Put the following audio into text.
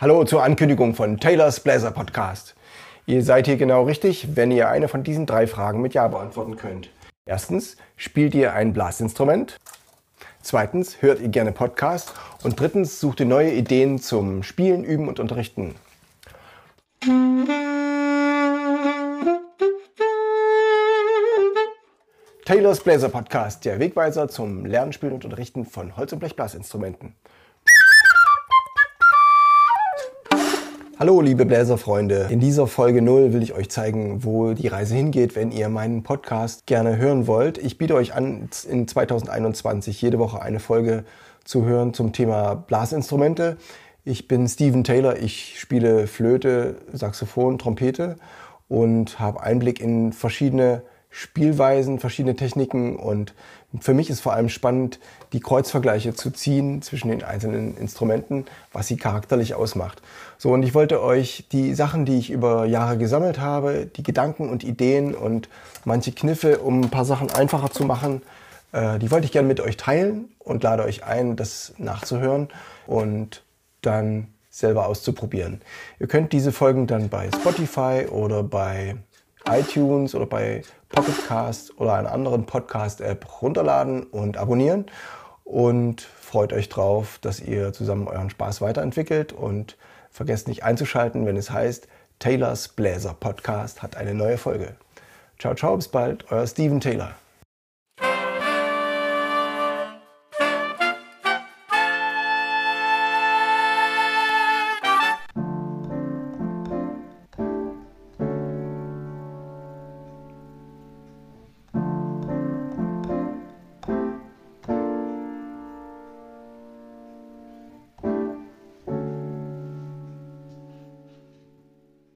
Hallo zur Ankündigung von Taylors Bläser Podcast. Ihr seid hier genau richtig, wenn ihr eine von diesen drei Fragen mit Ja beantworten könnt. Erstens, spielt ihr ein Blasinstrument? Zweitens, hört ihr gerne Podcast? Und drittens, sucht ihr neue Ideen zum Spielen, Üben und Unterrichten? Taylors Bläser Podcast, der Wegweiser zum Lernen, Spielen und Unterrichten von Holz- und Blechblasinstrumenten. Hallo liebe Bläserfreunde, in dieser Folge 0 will ich euch zeigen, wo die Reise hingeht, wenn ihr meinen Podcast gerne hören wollt. Ich biete euch an, in 2021 jede Woche eine Folge zu hören zum Thema Blasinstrumente. Ich bin Steven Taylor, ich spiele Flöte, Saxophon, Trompete und habe Einblick in verschiedene Spielweisen, verschiedene Techniken und für mich ist vor allem spannend, die Kreuzvergleiche zu ziehen zwischen den einzelnen Instrumenten, was sie charakterlich ausmacht. So, und ich wollte euch die Sachen, die ich über Jahre gesammelt habe, die Gedanken und Ideen und manche Kniffe, um ein paar Sachen einfacher zu machen, äh, die wollte ich gerne mit euch teilen und lade euch ein, das nachzuhören und dann selber auszuprobieren. Ihr könnt diese Folgen dann bei Spotify oder bei iTunes oder bei Pocketcast oder einer anderen Podcast-App runterladen und abonnieren und freut euch drauf, dass ihr zusammen euren Spaß weiterentwickelt und vergesst nicht einzuschalten, wenn es heißt, Taylors Bläser Podcast hat eine neue Folge. Ciao, ciao, bis bald, euer Steven Taylor.